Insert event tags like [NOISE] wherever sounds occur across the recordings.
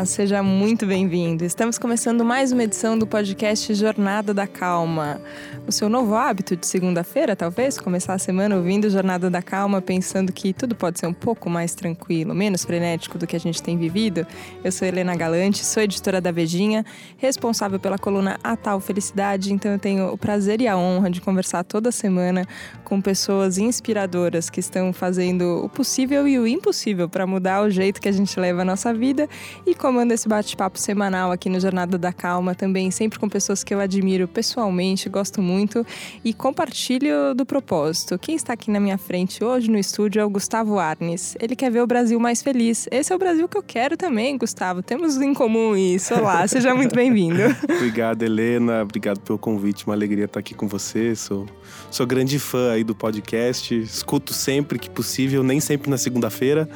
Olá, seja muito bem-vindo. Estamos começando mais uma edição do podcast Jornada da Calma. O seu novo hábito de segunda-feira, talvez, começar a semana ouvindo Jornada da Calma, pensando que tudo pode ser um pouco mais tranquilo, menos frenético do que a gente tem vivido. Eu sou Helena Galante, sou editora da Vejinha, responsável pela coluna A Tal Felicidade, então eu tenho o prazer e a honra de conversar toda semana com pessoas inspiradoras que estão fazendo o possível e o impossível para mudar o jeito que a gente leva a nossa vida e comando esse bate-papo semanal aqui no Jornada da Calma, também sempre com pessoas que eu admiro pessoalmente, gosto muito e compartilho do propósito. Quem está aqui na minha frente hoje no estúdio é o Gustavo Arnes. Ele quer ver o Brasil mais feliz. Esse é o Brasil que eu quero também, Gustavo. Temos em comum isso. Olá, [LAUGHS] seja muito bem-vindo. Obrigado, Helena. Obrigado pelo convite. Uma alegria estar aqui com você. Sou, sou grande fã aí do podcast. Escuto sempre que possível, nem sempre na segunda-feira.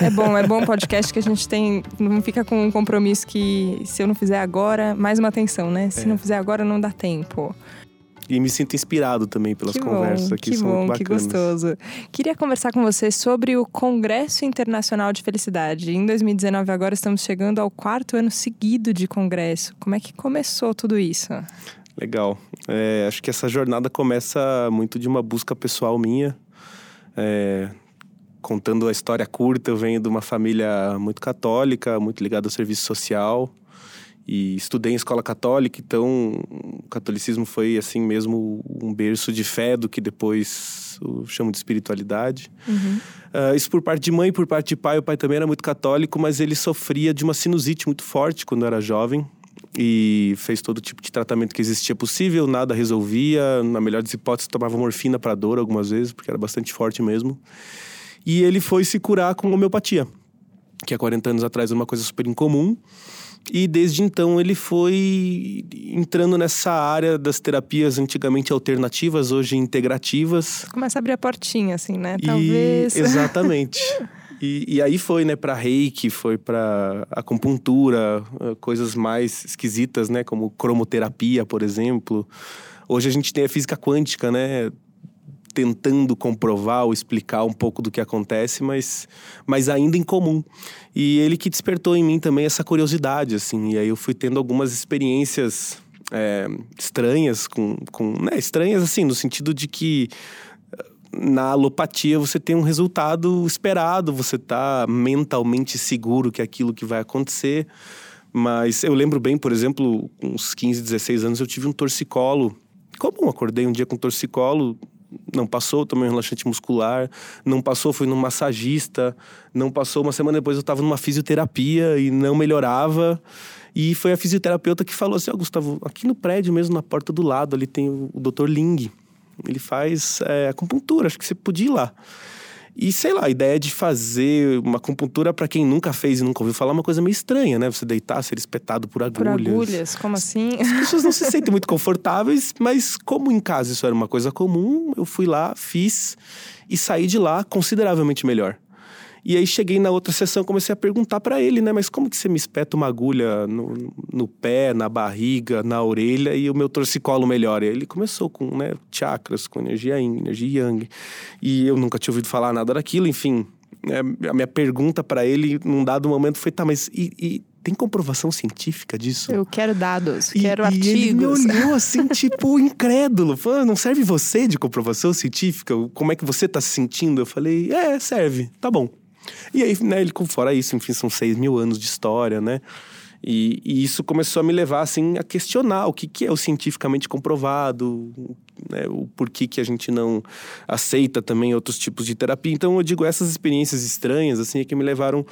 É bom, é bom podcast que a gente tem não fica com um compromisso que se eu não fizer agora, mais uma atenção, né? Se é. não fizer agora, não dá tempo. E me sinto inspirado também pelas que conversas bom, aqui, que são bom, bacanas. Que gostoso. Queria conversar com você sobre o Congresso Internacional de Felicidade. Em 2019, agora estamos chegando ao quarto ano seguido de congresso. Como é que começou tudo isso? Legal. É, acho que essa jornada começa muito de uma busca pessoal minha. É, contando a história curta, eu venho de uma família muito católica, muito ligada ao serviço social e estudei em escola católica, então o catolicismo foi assim mesmo um berço de fé do que depois eu chamo de espiritualidade. Uhum. Uh, isso por parte de mãe, por parte de pai. O pai também era muito católico, mas ele sofria de uma sinusite muito forte quando era jovem e fez todo tipo de tratamento que existia possível, nada resolvia. Na melhor das hipóteses, tomava morfina para dor algumas vezes, porque era bastante forte mesmo. E ele foi se curar com homeopatia, que há 40 anos atrás era uma coisa super incomum. E desde então ele foi entrando nessa área das terapias antigamente alternativas, hoje integrativas. Começa a abrir a portinha, assim, né? Talvez. E, [LAUGHS] exatamente. e, e, aí foi, né, para reiki, foi para acupuntura, eh, coisas mais esquisitas, né, como cromoterapia, por exemplo. Hoje a gente tem a física quântica, né? Tentando comprovar ou explicar um pouco do que acontece, mas, mas ainda em comum. E ele que despertou em mim também essa curiosidade, assim. E aí eu fui tendo algumas experiências é, estranhas, com, com né, estranhas assim, no sentido de que eh, na alopatia você tem um resultado esperado, você está mentalmente seguro que é aquilo que vai acontecer. Mas eu lembro bem, por exemplo, uns 15, 16 anos eu tive um torcicolo comum. Acordei um dia com torcicolo, não passou, tomei um relaxante muscular, não passou, fui num massagista, não passou, uma semana depois eu estava numa fisioterapia e não melhorava. E foi a fisioterapeuta que falou assim: Ó, oh, Gustavo, aqui no prédio mesmo, na porta do lado, ali tem o, o Dr. Ling. Ele faz é, acupuntura, acho que você podia ir lá. E sei lá, a ideia de fazer uma acupuntura para quem nunca fez e nunca ouviu falar é uma coisa meio estranha, né? Você deitar, ser espetado por agulhas. Por agulhas, como assim? As pessoas não se [LAUGHS] sentem muito confortáveis, mas como em casa isso era uma coisa comum, eu fui lá, fiz e saí de lá consideravelmente melhor. E aí cheguei na outra sessão, comecei a perguntar para ele, né? Mas como que você me espeta uma agulha no, no pé, na barriga, na orelha e o meu torcicolo melhora? E ele começou com, né, chakras, com energia yin, energia yang. E eu nunca tinha ouvido falar nada daquilo, enfim. É, a minha pergunta para ele num dado momento foi: tá, mas e, e tem comprovação científica disso? Eu quero dados, e, quero artigos. E ele me olhou assim, [LAUGHS] tipo, incrédulo. Falou, não serve você de comprovação científica? Como é que você tá se sentindo? Eu falei, é, serve, tá bom. E aí, né, ele, fora isso, enfim, são seis mil anos de história, né? E, e, isso começou a me levar, assim, a questionar o que, que é o cientificamente comprovado, né, o porquê que a gente não aceita também outros tipos de terapia. Então, eu digo, essas experiências estranhas, assim, é que me levaram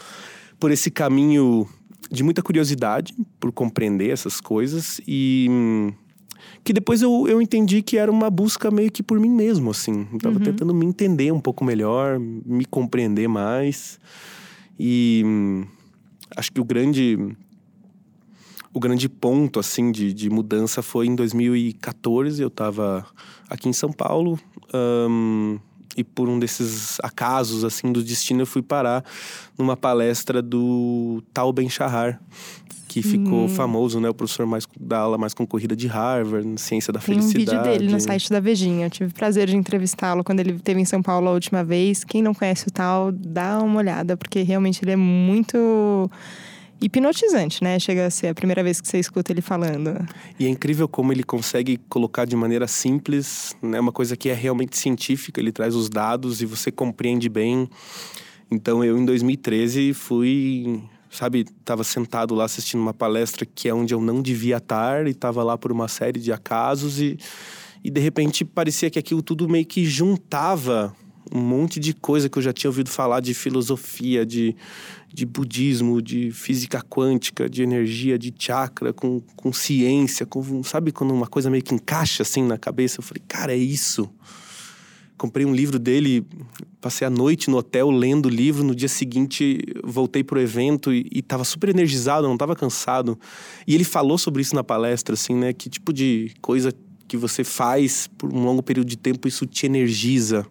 por esse caminho de muita curiosidade por compreender essas coisas e que depois eu, eu entendi que era uma busca meio que por mim mesmo, assim. Eu tava uhum. tentando me entender um pouco melhor, me compreender mais. E hum, acho que o grande o grande ponto assim de, de mudança foi em 2014 eu estava aqui em São Paulo um, e por um desses acasos assim do destino eu fui parar numa palestra do Tal Ben Shahar que ficou hum. famoso, né? O professor mais da aula mais concorrida de Harvard, Ciência da Felicidade. Tem um vídeo dele no site da Vejinha. Eu tive o prazer de entrevistá-lo quando ele esteve em São Paulo a última vez. Quem não conhece o tal, dá uma olhada, porque realmente ele é muito hipnotizante, né? Chega a ser a primeira vez que você escuta ele falando. E é incrível como ele consegue colocar de maneira simples, né? Uma coisa que é realmente científica. Ele traz os dados e você compreende bem. Então eu em 2013 fui, sabe, estava sentado lá assistindo uma palestra que é onde eu não devia estar e estava lá por uma série de acasos e e de repente parecia que aquilo tudo meio que juntava um monte de coisa que eu já tinha ouvido falar de filosofia, de, de budismo, de física quântica, de energia, de chakra, com, com ciência, com, sabe quando uma coisa meio que encaixa assim na cabeça? Eu falei, cara, é isso. Comprei um livro dele, passei a noite no hotel lendo o livro, no dia seguinte voltei pro evento e, estava super energizado, não estava cansado. E ele falou sobre isso na palestra, assim, né? Que tipo de coisa que você faz por um longo período de tempo, isso te energiza.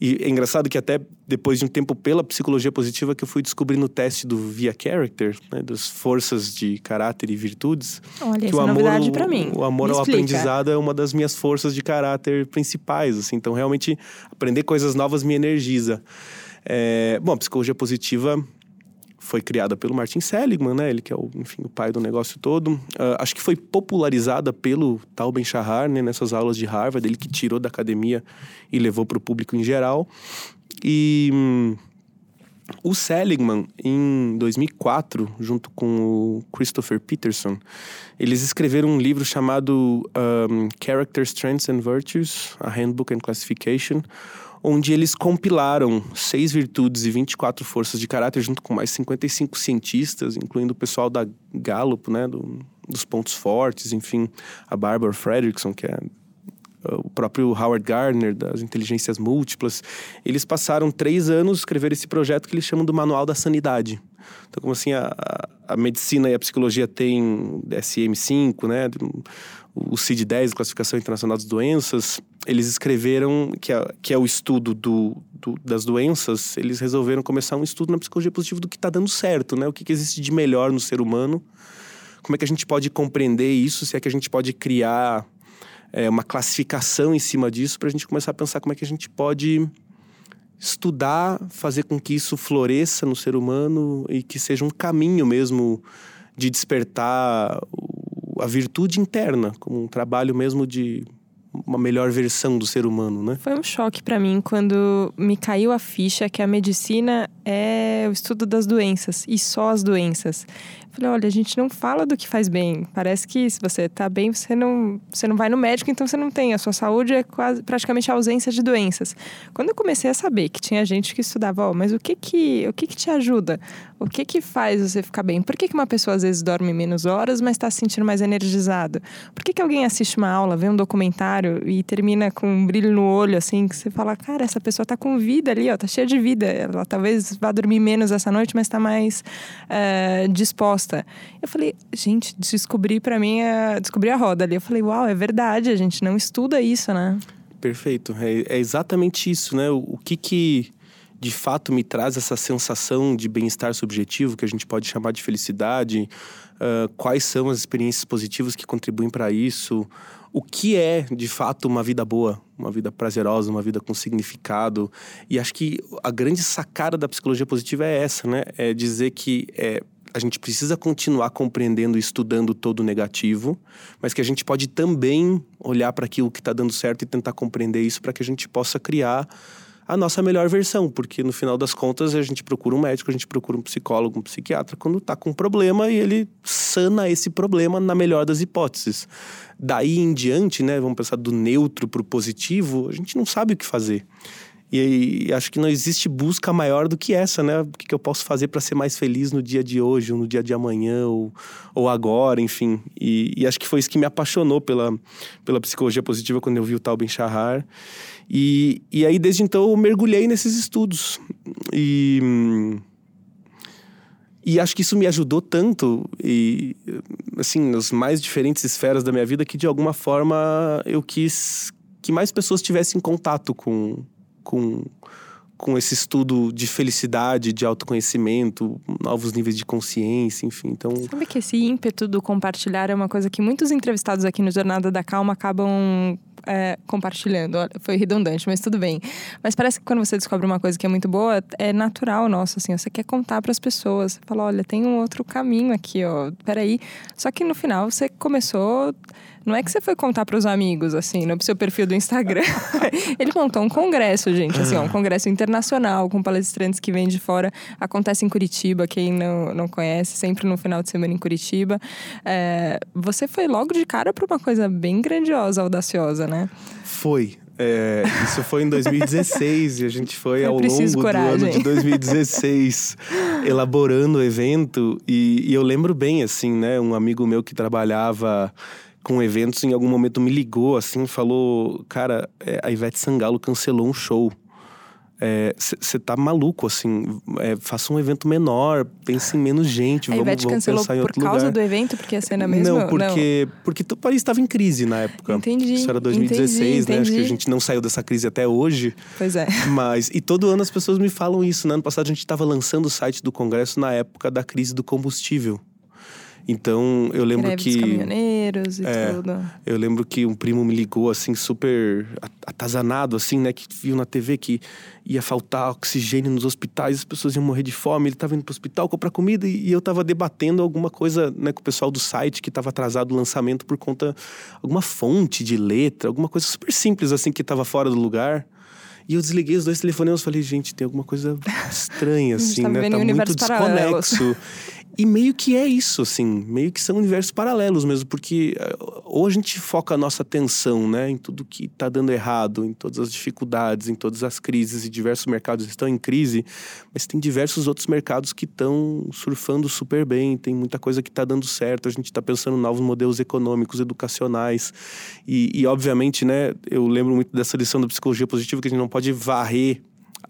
E é engraçado que até depois de um tempo pela psicologia positiva que eu fui descobrindo o teste do Via Character, né, das forças de caráter e virtudes. Olha, que o é amor, novidade para mim. O amor ao aprendizado é uma das minhas forças de caráter principais, assim. Então, realmente, aprender coisas novas me energiza. É, bom, a psicologia positiva foi criada pelo Martin Seligman, né? Ele que é o, enfim, o pai do negócio todo. Uh, acho que foi popularizada pelo Tal Ben-Shahar, né? Nessas aulas de Harvard, ele que tirou da academia e levou para o público em geral. E um, o Seligman, em 2004, junto com o Christopher Peterson, eles escreveram um livro chamado um, Character Strengths and Virtues, a Handbook and Classification, onde eles compilaram seis virtudes e 24 forças de caráter, junto com mais 55 cientistas, incluindo o pessoal da Gallup, né, do, dos pontos fortes, enfim, a Barbara Fredrickson, que é uh, o próprio Howard Gardner, das inteligências múltiplas. Eles passaram três anos escrever esse projeto que eles chamam do Manual da Sanidade. Então, como assim, a, a medicina e a psicologia têm DSM-5, né, o CID-10, Classificação Internacional das Doenças, eles escreveram, que é, que é o estudo do, do, das doenças, eles resolveram começar um estudo na psicologia positiva do que está dando certo, né? O que, que existe de melhor no ser humano, como é que a gente pode compreender isso, se é que a gente pode criar é, uma classificação em cima disso, para a gente começar a pensar como é que a gente pode estudar, fazer com que isso floresça no ser humano e que seja um caminho mesmo de despertar a virtude interna, como um trabalho mesmo de uma melhor versão do ser humano, né? Foi um choque para mim quando me caiu a ficha que a medicina é o estudo das doenças e só as doenças. Falei, olha, a gente não fala do que faz bem. Parece que se você tá bem, você não, você não vai no médico, então você não tem. A sua saúde é quase praticamente a ausência de doenças. Quando eu comecei a saber que tinha gente que estudava, ó, oh, mas o que que, o que que te ajuda? O que que faz você ficar bem? Por que, que uma pessoa às vezes dorme menos horas, mas está se sentindo mais energizado? Por que, que alguém assiste uma aula, vê um documentário e termina com um brilho no olho, assim, que você fala, cara, essa pessoa tá com vida ali, ó, tá cheia de vida. Ela talvez vá dormir menos essa noite, mas está mais uh, disposta. Eu falei, gente, descobri para mim, a, descobri a roda ali. Eu falei, uau, é verdade, a gente não estuda isso, né? Perfeito, é, é exatamente isso, né? O, o que que de fato me traz essa sensação de bem-estar subjetivo, que a gente pode chamar de felicidade, uh, quais são as experiências positivas que contribuem para isso, o que é de fato uma vida boa, uma vida prazerosa, uma vida com significado. E acho que a grande sacada da psicologia positiva é essa, né? É dizer que é, a gente precisa continuar compreendendo e estudando todo o negativo, mas que a gente pode também olhar para aquilo que está dando certo e tentar compreender isso para que a gente possa criar a nossa melhor versão, porque no final das contas a gente procura um médico, a gente procura um psicólogo, um psiquiatra quando está com um problema e ele sana esse problema na melhor das hipóteses. Daí em diante, né, vamos pensar do neutro para o positivo, a gente não sabe o que fazer. E, e, acho que não existe busca maior do que essa, né? O que, que eu posso fazer para ser mais feliz no dia de hoje, ou no dia de amanhã, ou, ou agora, enfim. E, e, acho que foi isso que me apaixonou pela, pela psicologia positiva quando eu vi o Tal Ben Shahar. E, e aí, desde então, eu mergulhei nesses estudos. E, e acho que isso me ajudou tanto, e assim, nas mais diferentes esferas da minha vida, que de alguma forma eu quis que mais pessoas tivessem contato com, com, com esse estudo de felicidade, de autoconhecimento, novos níveis de consciência, enfim. Então, sabe que esse ímpeto do compartilhar é uma coisa que muitos entrevistados aqui no Jornada da Calma acabam é, compartilhando. Foi redundante, mas tudo bem. Mas parece que quando você descobre uma coisa que é muito boa, é natural nosso, assim. Você quer contar para as pessoas. Você fala, olha, tem um outro caminho aqui, ó. Peraí. Só que no final você começou não é que você foi contar para os amigos, assim, no seu perfil do Instagram. [LAUGHS] Ele montou um congresso, gente, assim, ó, um congresso internacional com palestrantes que vêm de fora. Acontece em Curitiba, quem não, não conhece, sempre no final de semana em Curitiba. É, você foi logo de cara para uma coisa bem grandiosa, audaciosa, né? Foi. É, isso foi em 2016 e a gente foi ao longo coragem. do ano de 2016 elaborando o evento. E, e eu lembro bem, assim, né? Um amigo meu que trabalhava com eventos, em algum momento me ligou assim, falou: Cara, é, a Ivete Sangalo cancelou um show. Você é, tá maluco, assim, é, faça um evento menor, pense em menos gente, a vamos, Ivete vamos cancelou pensar em por causa lugar. do evento, porque a cena mesmo... Não, porque, não. porque o Paris estava em crise na época. Entendi, Isso era 2016, entendi, né? entendi. Acho que a gente não saiu dessa crise até hoje. Pois é. [LAUGHS] Mas, e todo ano as pessoas me falam isso, né? Ano passado a gente estava lançando o site do Congresso na época da crise do combustível. Então, eu lembro Greve que. Dos caminhoneiros e é, tudo. Eu lembro que um primo me ligou, assim, super atazanado, assim, né? Que viu na TV que ia faltar oxigênio nos hospitais, as pessoas iam morrer de fome. Ele estava indo pro hospital comprar comida e, e eu estava debatendo alguma coisa, né, com o pessoal do site que estava atrasado o lançamento por conta. alguma fonte de letra, alguma coisa super simples, assim, que estava fora do lugar. E eu desliguei os dois telefonemas e falei, gente, tem alguma coisa [LAUGHS] estranha, assim, tá né? Tá muito desconexo. [LAUGHS] E meio que é isso, assim, meio que são universos paralelos mesmo, porque ou a gente foca a nossa atenção, né, em tudo que está dando errado, em todas as dificuldades, em todas as crises, e diversos mercados estão em crise, mas tem diversos outros mercados que estão surfando super bem, tem muita coisa que está dando certo, a gente está pensando em novos modelos econômicos, educacionais, e, e obviamente, né, eu lembro muito dessa lição da psicologia positiva, que a gente não pode varrer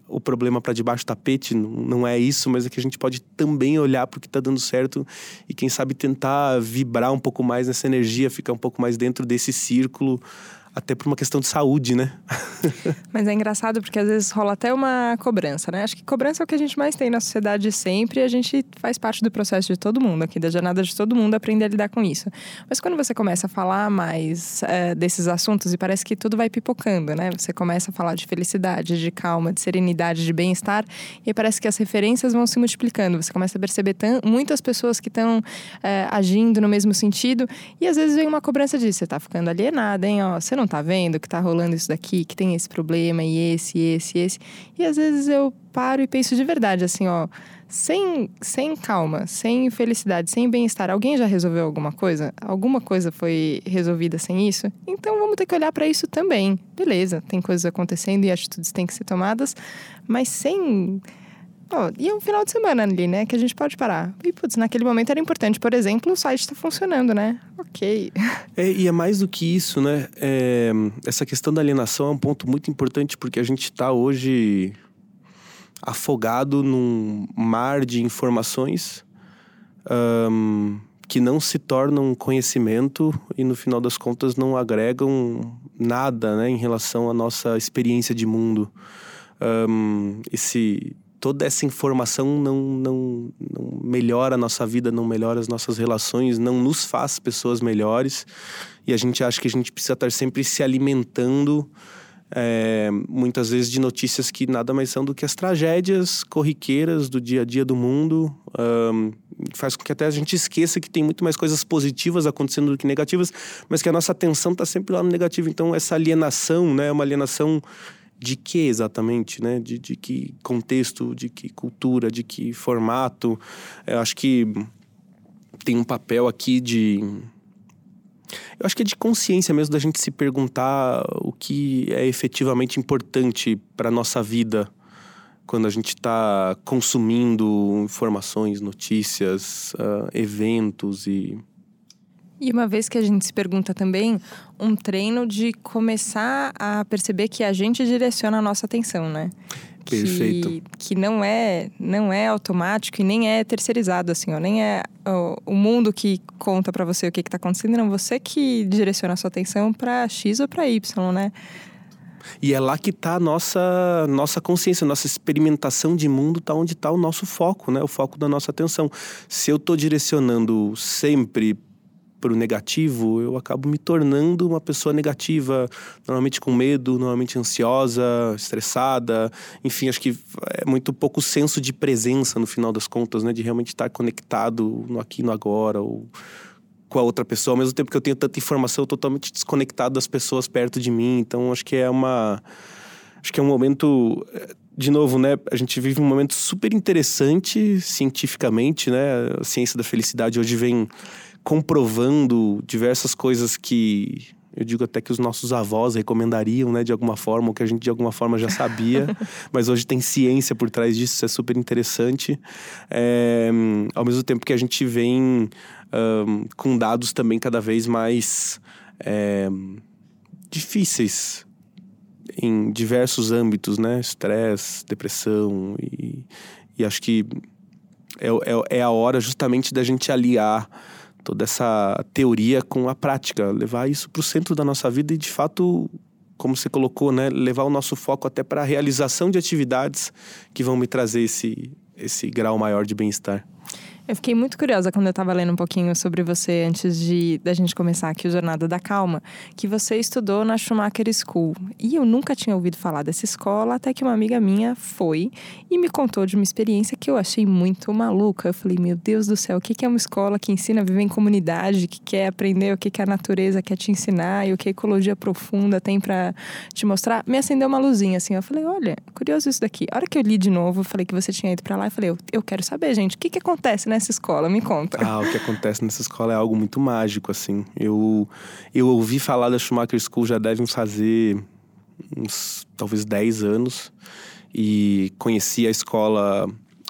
o problema para debaixo do tapete, não é isso, mas é que a gente pode também olhar para o que está dando certo e quem sabe tentar vibrar um pouco mais nessa energia, ficar um pouco mais dentro desse círculo até por uma questão de saúde, né? [LAUGHS] Mas é engraçado porque às vezes rola até uma cobrança, né? Acho que cobrança é o que a gente mais tem na sociedade sempre e a gente faz parte do processo de todo mundo aqui, da jornada de todo mundo, aprender a lidar com isso. Mas quando você começa a falar mais é, desses assuntos e parece que tudo vai pipocando, né? Você começa a falar de felicidade, de calma, de serenidade, de bem-estar e parece que as referências vão se multiplicando. Você começa a perceber muitas pessoas que estão é, agindo no mesmo sentido e às vezes vem uma cobrança disso. Você tá ficando alienada, hein? Ó, você não tá vendo que tá rolando isso daqui, que tem esse problema e esse, esse, esse. E às vezes eu paro e penso de verdade, assim, ó, sem, sem calma, sem felicidade, sem bem-estar, alguém já resolveu alguma coisa? Alguma coisa foi resolvida sem isso? Então vamos ter que olhar para isso também. Beleza, tem coisas acontecendo e atitudes têm que ser tomadas, mas sem Oh, e é um final de semana ali, né? Que a gente pode parar. E, putz, naquele momento era importante. Por exemplo, o site está funcionando, né? Ok. [LAUGHS] É, e é mais do que isso, né? É, essa questão da alienação é um ponto muito importante, porque a gente está hoje afogado num mar de informações um, que não se tornam conhecimento e, no final das contas, não agregam nada né, em relação à nossa experiência de mundo. Um, esse toda essa informação não, não, não melhora a nossa vida, não melhora as nossas relações, não nos faz pessoas melhores. E a gente acha que a gente precisa estar sempre se alimentando, é, muitas vezes, de notícias que nada mais são do que as tragédias corriqueiras do dia a dia do mundo. Um, faz com que até a gente esqueça que tem muito mais coisas positivas acontecendo do que negativas, mas que a nossa atenção está sempre lá no negativo. Então, essa alienação, né, é uma alienação de que exatamente, né? De, de que contexto, de que cultura, de que formato. Eu acho que tem um papel aqui de. Eu acho que é de consciência mesmo da gente se perguntar o que é efetivamente importante para nossa vida quando a gente está consumindo informações, notícias, uh, eventos e e uma vez que a gente se pergunta também, um treino de começar a perceber que a gente direciona a nossa atenção, né? Perfeito. Que, que não é não é automático e nem é terceirizado, assim, ó. Nem é o, o mundo que conta para você o que, está acontecendo, não. Você que direciona a sua atenção para X ou para Y, né? E é lá que está a nossa, nossa consciência, nossa experimentação de mundo, está onde está o nosso foco, né? O foco da nossa atenção. Se eu estou direcionando sempre para negativo, eu acabo me tornando uma pessoa negativa, normalmente com medo, normalmente ansiosa, estressada. Enfim, acho que é muito pouco senso de presença no final das contas, né? De realmente estar conectado no aqui no agora, ou com a outra pessoa, ao mesmo tempo que eu tenho tanta informação totalmente desconectado das pessoas perto de mim. Então, acho que é uma. Acho que é um momento. De novo, né? A gente vive um momento super interessante cientificamente, né? A ciência da felicidade hoje vem comprovando diversas coisas que eu digo até que os nossos avós recomendariam, né, de alguma forma, ou que a gente de alguma forma já sabia, [LAUGHS] mas hoje tem ciência por trás disso, isso é super interessante. É, ao mesmo tempo que a gente vem um, com dados também cada vez mais é, difíceis em diversos âmbitos, né, estresse, depressão e, e acho que é, é, é a hora justamente da gente aliar toda essa teoria com a prática, levar isso para o centro da nossa vida e de fato, como você colocou, né, levar o nosso foco até para a realização de atividades que vão me trazer esse esse grau maior de bem-estar. Eu fiquei muito curiosa quando eu estava lendo um pouquinho sobre você antes de da gente começar aqui o Jornada da Calma, que você estudou na Schumacher School. E eu nunca tinha ouvido falar dessa escola, até que uma amiga minha foi e me contou de uma experiência que eu achei muito maluca. Eu falei, meu Deus do céu, o que é uma escola que ensina a viver em comunidade, que quer aprender o que a natureza quer te ensinar e o que a ecologia profunda tem para te mostrar? Me acendeu uma luzinha assim. Eu falei, olha, curioso isso daqui. A hora que eu li de novo, eu falei que você tinha ido para lá, eu falei, eu, eu quero saber, gente, o que, que acontece nessa escola? Me conta. Ah, o que acontece nessa escola é algo muito mágico, assim. Eu, eu ouvi falar da Schumacher School já devem fazer uns talvez 10 anos. E conheci a escola,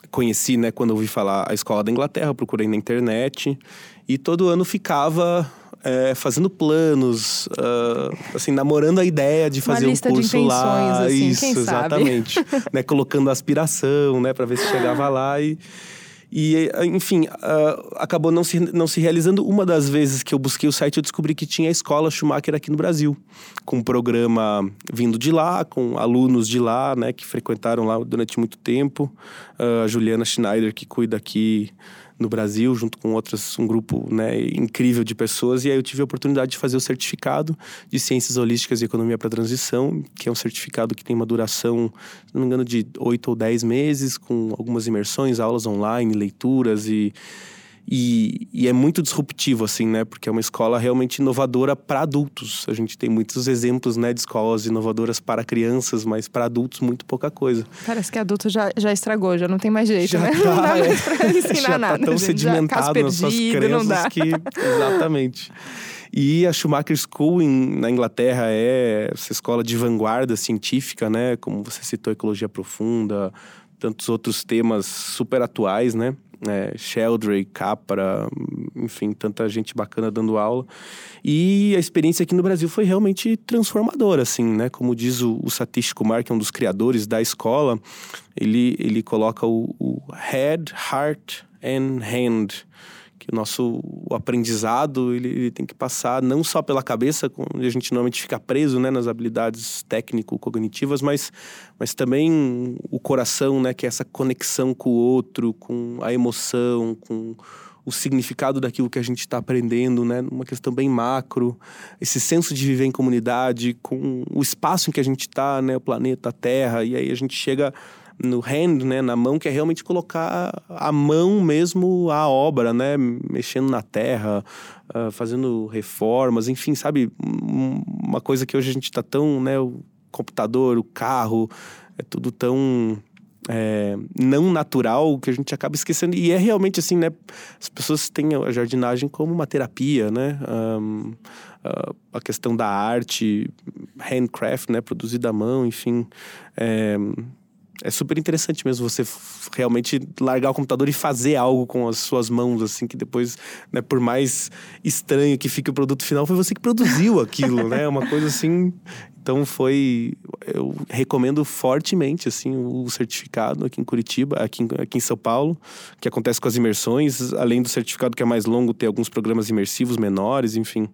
conheci, né, quando ouvi falar a escola da Inglaterra, procurei na internet. E todo ano ficava é, fazendo planos, uh, assim, namorando a ideia de fazer um curso lá. Assim, Isso, exatamente. [LAUGHS] né, colocando aspiração, né, para ver se chegava lá e e, enfim, uh, acabou não se, não se realizando. Uma das vezes que eu busquei o site, eu descobri que tinha a escola Schumacher aqui no Brasil, com um programa vindo de lá, com alunos de lá, né, que frequentaram lá durante muito tempo. Uh, a Juliana Schneider, que cuida aqui no Brasil, junto com outras, um grupo né, incrível de pessoas. E aí eu tive a oportunidade de fazer o certificado de Ciências Holísticas e Economia para Transição, que é um certificado que tem uma duração, se não me engano, de oito ou dez meses, com algumas imersões, aulas online, leituras e e, e, é muito disruptivo, assim, né? Porque é uma escola realmente inovadora para adultos. A gente tem muitos exemplos, né, de escolas inovadoras para crianças, mas para adultos, muito pouca coisa. Parece que adulto já, já estragou, já não tem mais jeito, já né? Tá, não dá é. mais pra [LAUGHS] ensinar já nada. Tá tão gente. sedimentado já nas suas crenças que. [LAUGHS] Exatamente. E a Schumacher School em, na Inglaterra é essa escola de vanguarda científica, né? Como você citou, ecologia profunda, tantos outros temas super atuais, né? É, Sheldrake, Capra, enfim, tanta gente bacana dando aula. E a experiência aqui no Brasil foi realmente transformadora, assim, né? Como diz o, o Satish Kumar, que é um dos criadores da escola, ele, ele coloca o, o head, heart and hand que o nosso aprendizado ele, ele, tem que passar não só pela cabeça, onde a gente normalmente fica preso né, nas habilidades técnico-cognitivas, mas, mas também o coração, né, que é essa conexão com o outro, com a emoção, com o significado daquilo que a gente está aprendendo, né? Uma questão bem macro, esse senso de viver em comunidade, com o espaço em que a gente está, né? O planeta, a Terra, e aí a gente chega no hand, né, na mão, que é realmente colocar a mão mesmo à obra, né, mexendo na terra, uh, fazendo reformas, enfim, sabe, uma coisa que hoje a gente está tão, né, o computador, o carro, é tudo tão é, não natural que a gente acaba esquecendo. E é realmente assim, né? As pessoas têm a jardinagem como uma terapia, né? Um, uh, a questão da arte, handcraft, né? Produzida à mão, enfim. É, é super interessante mesmo você realmente largar o computador e fazer algo com as suas mãos, assim, que depois, né, por mais estranho que fique o produto final, foi você que produziu aquilo, né? Uma coisa assim. Então foi. Eu recomendo fortemente, assim, o certificado aqui em Curitiba, aqui aqui em São Paulo, que acontece com as imersões, além do certificado que é mais longo, ter alguns programas imersivos menores, enfim.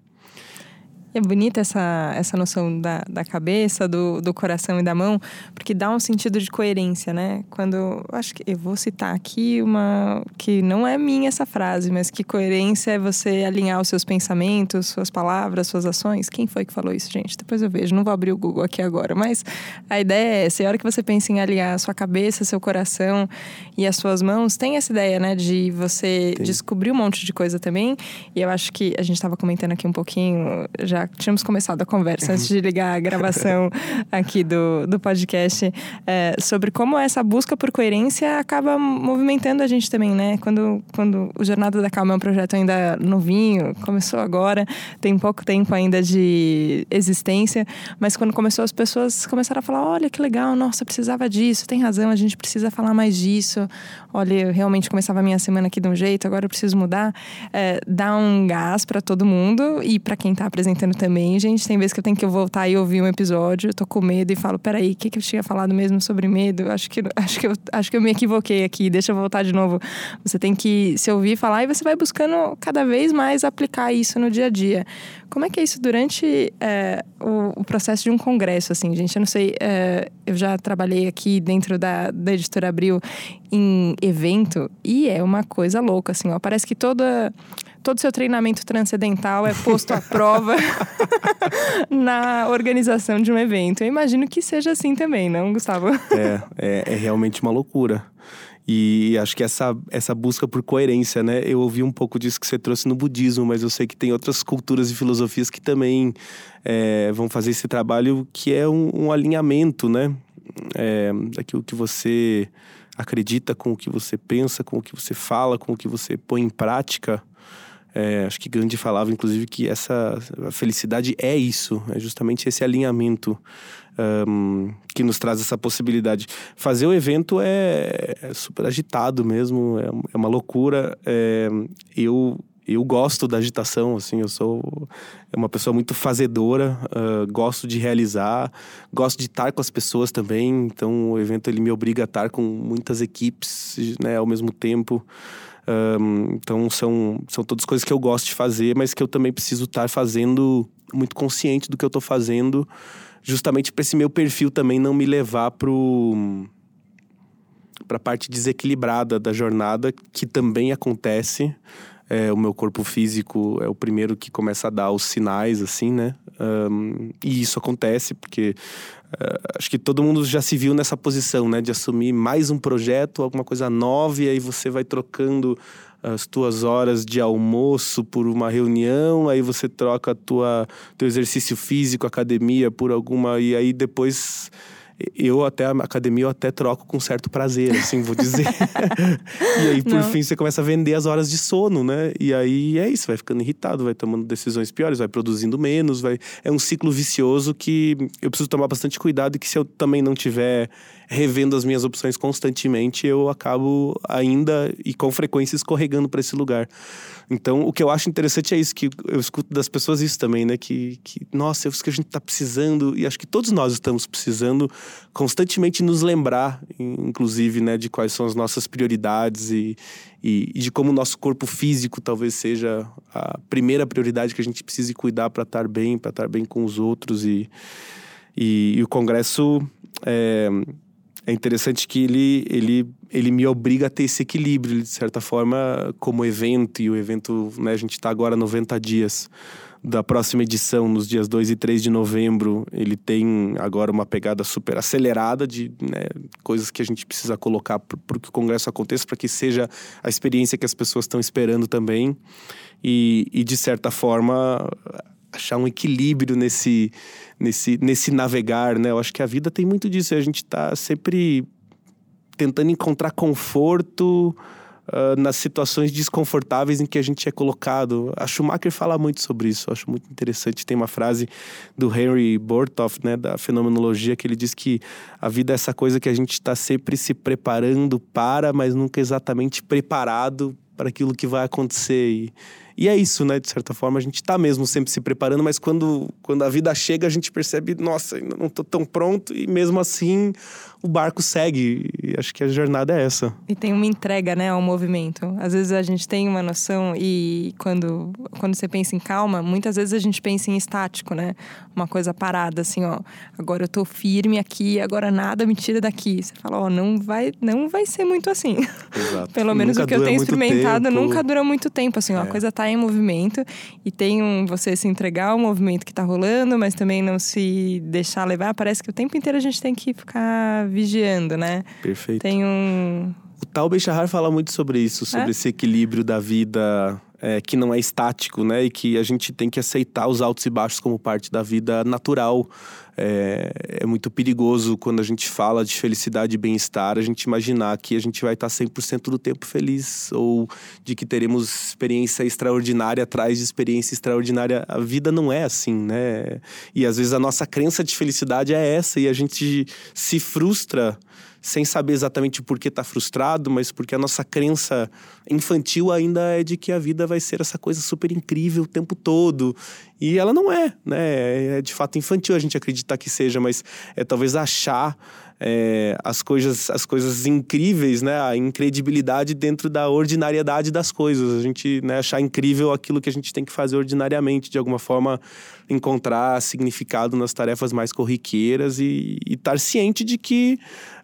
É bonita essa, essa noção da, da cabeça, do, do coração e da mão, porque dá um sentido de coerência, né? Quando. Acho que eu vou citar aqui uma. que não é minha essa frase, mas que coerência é você alinhar os seus pensamentos, suas palavras, suas ações. Quem foi que falou isso, gente? Depois eu vejo, não vou abrir o Google aqui agora, mas a ideia é essa. A hora que você pensa em alinhar a sua cabeça, seu coração e as suas mãos, tem essa ideia, né, de você tem. descobrir um monte de coisa também. E eu acho que a gente estava comentando aqui um pouquinho, já tínhamos começado a conversa antes de ligar a gravação [LAUGHS] aqui do, do podcast, é, sobre como essa busca por coerência acaba movimentando a gente também, né? Quando, quando o Jornada da Calma é um projeto ainda novinho, começou agora, tem pouco tempo ainda de existência, mas quando começou as pessoas começaram a falar: olha que legal, nossa, precisava disso, tem razão, a gente precisa falar mais disso. Olha, eu realmente começava a minha semana aqui de um jeito, agora eu preciso mudar. É, dá um gás para todo mundo e para quem tá apresentando também, gente. Tem vezes que eu tenho que voltar e ouvir um episódio, tô com medo e falo: peraí, o que, que eu tinha falado mesmo sobre medo? Acho que, [LAUGHS] acho, que eu, acho que eu me equivoquei aqui, deixa eu voltar de novo. Você tem que se ouvir falar e você vai buscando cada vez mais aplicar isso no dia a dia. Como é que é isso durante é, o, o, processo de um congresso, assim, gente? Eu não sei, é, eu já trabalhei aqui dentro da, da Editora Abril em evento e é uma coisa louca, assim, ó. Parece que toda todo seu treinamento transcendental é posto à prova [LAUGHS] na organização de um evento. Eu imagino que seja assim também, não, Gustavo? É, é, é realmente uma loucura. E acho que essa, essa busca por coerência, né? Eu ouvi um pouco disso que você trouxe no budismo, mas eu sei que tem outras culturas e filosofias que também é, vão fazer esse trabalho que é um, um alinhamento, né? É, daquilo que você acredita com o que você pensa, com o que você fala, com o que você põe em prática. É, acho que Gandhi falava, inclusive, que essa felicidade é isso, é justamente esse alinhamento um, que nos traz essa possibilidade. Fazer o evento é, é super agitado mesmo, é, é uma loucura. É, eu eu gosto da agitação, assim, eu sou uma pessoa muito fazedora, uh, gosto de realizar, gosto de estar com as pessoas também, então o evento ele me obriga a estar com muitas equipes, né, ao mesmo tempo. Um, então são, são todas coisas que eu gosto de fazer, mas que eu também preciso estar fazendo muito consciente do que eu estou fazendo, justamente para esse meu perfil também não me levar pro para a parte desequilibrada da jornada que também acontece. É, o meu corpo físico é o primeiro que começa a dar os sinais, assim, né? Um, e isso acontece porque uh, acho que todo mundo já se viu nessa posição, né? De assumir mais um projeto, alguma coisa nova, e aí você vai trocando as tuas horas de almoço por uma reunião, aí você troca a tua teu exercício físico, academia por alguma e aí depois eu até a academia eu até troco com certo prazer, assim, vou dizer. [LAUGHS] e aí, por Não. fim, você começa a vender as horas de sono, né? E aí é isso, vai ficando irritado, vai tomando decisões piores, vai produzindo menos, vai. É um ciclo vicioso que eu preciso tomar bastante cuidado e que se eu também não tiver revendo as minhas opções constantemente, eu acabo ainda e com frequência escorregando para esse lugar. Então, o que eu acho interessante é isso, que eu escuto das pessoas isso também, né? Que, que nossa, é isso que a gente está precisando, e acho que todos nós estamos precisando constantemente nos lembrar, inclusive, né, de quais são as nossas prioridades e, e, e de como o nosso corpo físico talvez seja a primeira prioridade que a gente precise cuidar para estar bem, para estar bem com os outros. E, e, e o Congresso. É, é interessante que ele, ele, ele me obriga a ter esse equilíbrio, de certa forma, como evento. E o evento, né, a gente está agora 90 dias da próxima edição, nos dias 2 e 3 de novembro. Ele tem agora uma pegada super acelerada de né, coisas que a gente precisa colocar para que o congresso aconteça, para que seja a experiência que as pessoas estão esperando também. E, e, de certa forma, achar um equilíbrio nesse, nesse, nesse navegar, né? Eu acho que a vida tem muito disso. A gente está sempre tentando encontrar conforto uh, nas situações desconfortáveis em que a gente é colocado. A Schumacher fala muito sobre isso. Eu acho muito interessante. Tem uma frase do Henry Bortoff, né, da fenomenologia, que ele diz que a vida é essa coisa que a gente está sempre se preparando para, mas nunca exatamente preparado para aquilo que vai acontecer. E, E é isso, né? De certa forma, a gente está mesmo sempre se preparando, mas quando, quando a vida chega, a gente percebe, nossa, ainda não estou tão pronto, e mesmo assim o barco segue. E acho que a jornada é essa. E tem uma entrega, né, ao movimento. Às vezes a gente tem uma noção e quando, quando você pensa em calma, muitas vezes a gente pensa em estático, né? Uma coisa parada, assim, ó. Agora eu tô firme aqui, agora nada me tira daqui. Você fala, ó, não vai, não vai ser muito assim. Exato. [LAUGHS] Pelo menos Nunca o que eu tenho experimentado tempo. nunca dura muito tempo, assim, ó. A É. coisa tá em movimento e tem um você se entregar ao movimento que tá rolando, mas também não se deixar levar. Parece que o tempo inteiro a gente tem que ficar vigiando, né? Perfeito. Tem um O Tal Bechahar fala muito sobre isso, sobre É? esse equilíbrio da vida é, que não é estático, né? E que a gente tem que aceitar os altos e baixos como parte da vida natural. É, é muito perigoso quando a gente fala de felicidade e bem-estar, a gente imaginar que a gente vai estar 100% do tempo feliz ou de que teremos experiência extraordinária atrás de experiência extraordinária. A vida não é assim, né? E às vezes a nossa crença de felicidade é essa e a gente se frustra sem saber exatamente por que está frustrado, mas porque a nossa crença infantil ainda é de que a vida vai ser essa coisa super incrível o tempo todo. E ela não é, né? É de fato infantil a gente acreditar que seja, mas é talvez achar é, as coisas as coisas incríveis, né? A incredibilidade dentro da ordinariedade das coisas. A gente né, achar incrível aquilo que a gente tem que fazer ordinariamente, de alguma forma encontrar significado nas tarefas mais corriqueiras e estar ciente de que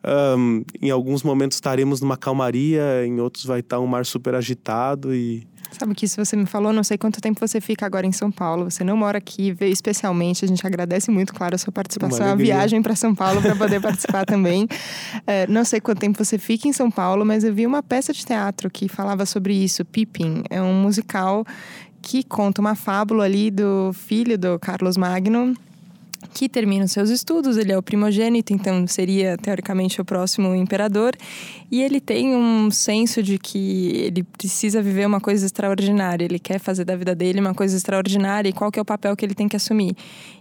Ahn, em alguns momentos estaremos numa calmaria, em outros vai estar um mar super agitado e Sabe que isso você me falou, não sei quanto tempo você fica agora em São Paulo. Você não mora aqui, veio especialmente. A gente agradece muito, claro, a sua participação, a viagem para São Paulo para poder participar também. [LAUGHS] É, não sei quanto tempo você fica em São Paulo, mas eu vi uma peça de teatro que falava sobre isso. Pippin é um musical que conta uma fábula ali do filho do Carlos Magno que termina os seus estudos, ele é o primogênito, então seria teoricamente o próximo imperador, e ele tem um senso de que ele precisa viver uma coisa extraordinária, ele quer fazer da vida dele uma coisa extraordinária e qual que é o papel que ele tem que assumir.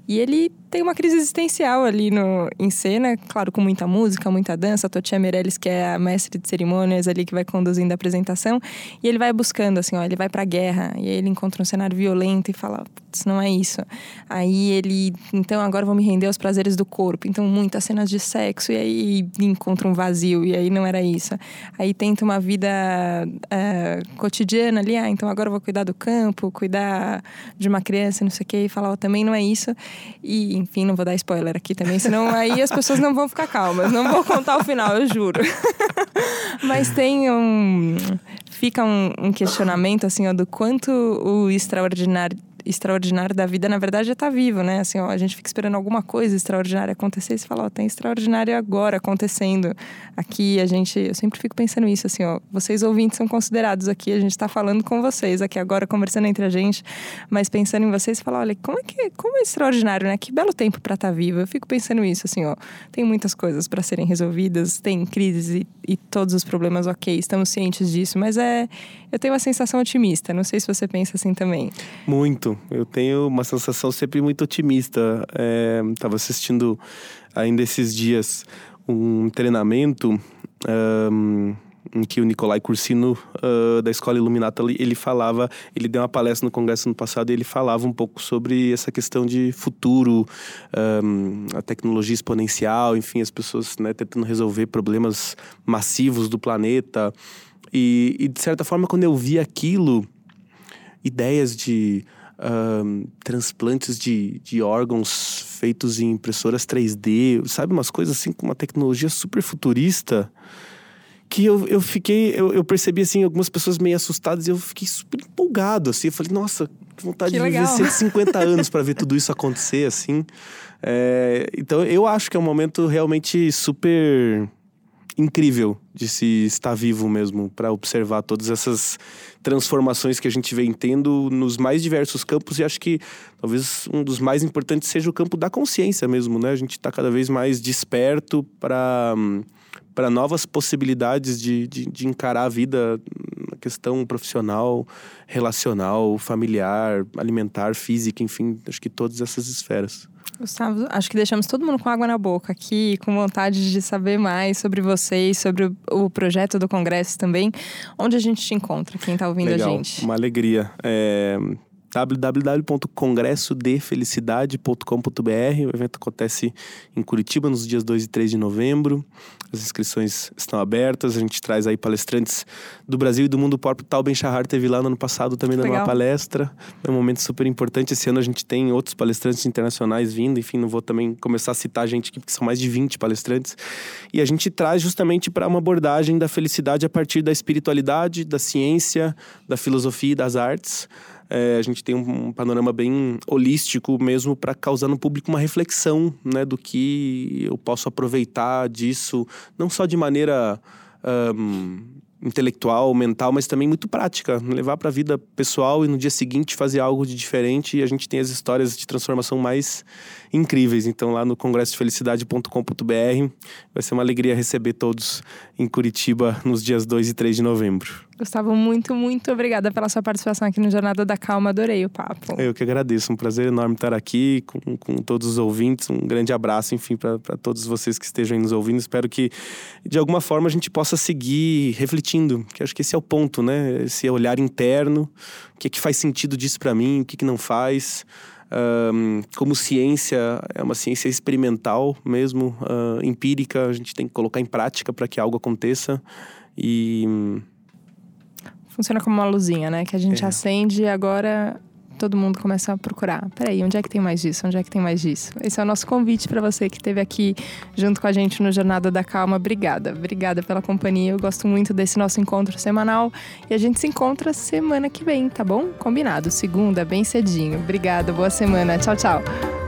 E ele tem uma crise existencial ali no, em cena, claro, com muita música, muita dança, a Totia Meirelles, que é a mestre de cerimônias ali que vai conduzindo a apresentação, e ele vai buscando, assim, ó, ele vai pra guerra, e aí ele encontra um cenário violento e fala, putz, não é isso. Aí ele, então agora vou me render aos prazeres do corpo. Então, muitas cenas de sexo, e aí encontra um vazio, e aí não era isso. Aí tenta uma vida eh, cotidiana ali, ah, então agora vou cuidar do campo, cuidar de uma criança, não sei o quê, e falar, ó, também não é isso. E, enfim, não vou dar spoiler aqui também, senão aí as pessoas não vão ficar calmas. Não vou contar o final, eu juro. [LAUGHS] Mas tem um. Fica um, um questionamento, assim, ó, do quanto o extraordinário extraordinário da vida, na verdade, já tá vivo, né? Assim, ó, a gente fica esperando alguma coisa extraordinária acontecer e você fala, ó, tem extraordinário agora acontecendo aqui. A gente, eu sempre fico pensando isso, assim, ó, vocês ouvintes são considerados aqui, a gente tá falando com vocês aqui agora, conversando entre a gente, mas pensando em vocês, falar, olha, como é que, como é extraordinário, né? Que belo tempo para estar tá vivo. Eu fico pensando isso, assim, ó, tem muitas coisas para serem resolvidas, tem crises e, e todos os problemas, ok, estamos cientes disso, mas é, eu tenho uma sensação otimista. Não sei se você pensa assim também. muito. Eu tenho uma sensação sempre muito otimista. É, tava assistindo ainda esses dias um treinamento ahm, em que o Nicolai Cursino ah, da Escola Iluminata ele- falava, ele deu uma palestra no congresso no passado e ele falava um pouco sobre essa questão de futuro, ahm, a tecnologia exponencial, enfim, as pessoas né, tentando resolver problemas massivos do planeta. E, e, de certa forma, quando eu vi aquilo, ideias de transplantes de, de órgãos feitos em impressoras 3D, sabe? Umas coisas assim com uma tecnologia super futurista. Que eu, eu fiquei, eu, eu percebi assim, algumas pessoas meio assustadas e eu fiquei super empolgado, assim. Eu falei, nossa, que vontade Que de viver legal. 150 [LAUGHS] anos para ver tudo isso acontecer, assim. É, então eu acho que é um momento realmente super incrível de se estar vivo mesmo para observar todas essas transformações que a gente vem tendo nos mais diversos campos e acho que talvez um dos mais importantes seja o campo da consciência mesmo, né? A gente está cada vez mais desperto para para novas possibilidades de, de, de encarar a vida questão profissional, relacional, familiar, alimentar, física, enfim, acho que todas essas esferas. Gustavo, acho que deixamos todo mundo com água na boca aqui, com vontade de saber mais sobre vocês, sobre o projeto do Congresso também. Onde a gente te encontra, quem está ouvindo Legal, a gente? Uma alegria. É www.congressodefelicidade.com.br. O evento acontece em Curitiba nos dias 2 e 3 de novembro. As inscrições estão abertas. A gente traz aí palestrantes do Brasil e do mundo. O próprio Tal Ben Shahar teve lá no ano passado também dando uma palestra. É um momento super importante. Esse ano a gente tem outros palestrantes internacionais vindo. Enfim, não vou também começar a citar a gente aqui, porque são mais de 20 palestrantes. E a gente traz justamente para uma abordagem da felicidade a partir da espiritualidade, da ciência, da filosofia e das artes. É, a gente tem um, panorama bem holístico mesmo para causar no público uma reflexão né, do que eu posso aproveitar disso, não só de maneira um, intelectual, mental, mas também muito prática. Levar para a vida pessoal e no dia seguinte fazer algo de diferente. E a gente tem as histórias de transformação mais incríveis. Então, lá no congressofelicidade.com.br vai ser uma alegria receber todos em Curitiba nos dias 2 e 3 de novembro. Gustavo, muito, muito obrigada pela sua participação aqui no Jornada da Calma. Adorei o papo. Eu que agradeço. Um prazer enorme estar aqui com, com todos os ouvintes. Um grande abraço, enfim, para todos vocês que estejam nos ouvindo. Espero que, de alguma forma, a gente possa seguir refletindo, que acho que esse é o ponto, né? Esse olhar interno. O que, é que faz sentido disso para mim? O que, que não faz? Um, como ciência, é uma ciência experimental mesmo, uh, empírica, a gente tem que colocar em prática para que algo aconteça. E Funciona como uma luzinha, né? Que a gente é. acende e agora todo mundo começa a procurar. Peraí, onde é que tem mais disso? Onde é que tem mais disso? Esse é o nosso convite para você que esteve aqui junto com a gente no Jornada da Calma. Obrigada, obrigada pela companhia. Eu gosto muito desse nosso encontro semanal e a gente se encontra semana que vem, tá bom? Combinado, segunda, bem cedinho. Obrigada, boa semana. Tchau, tchau.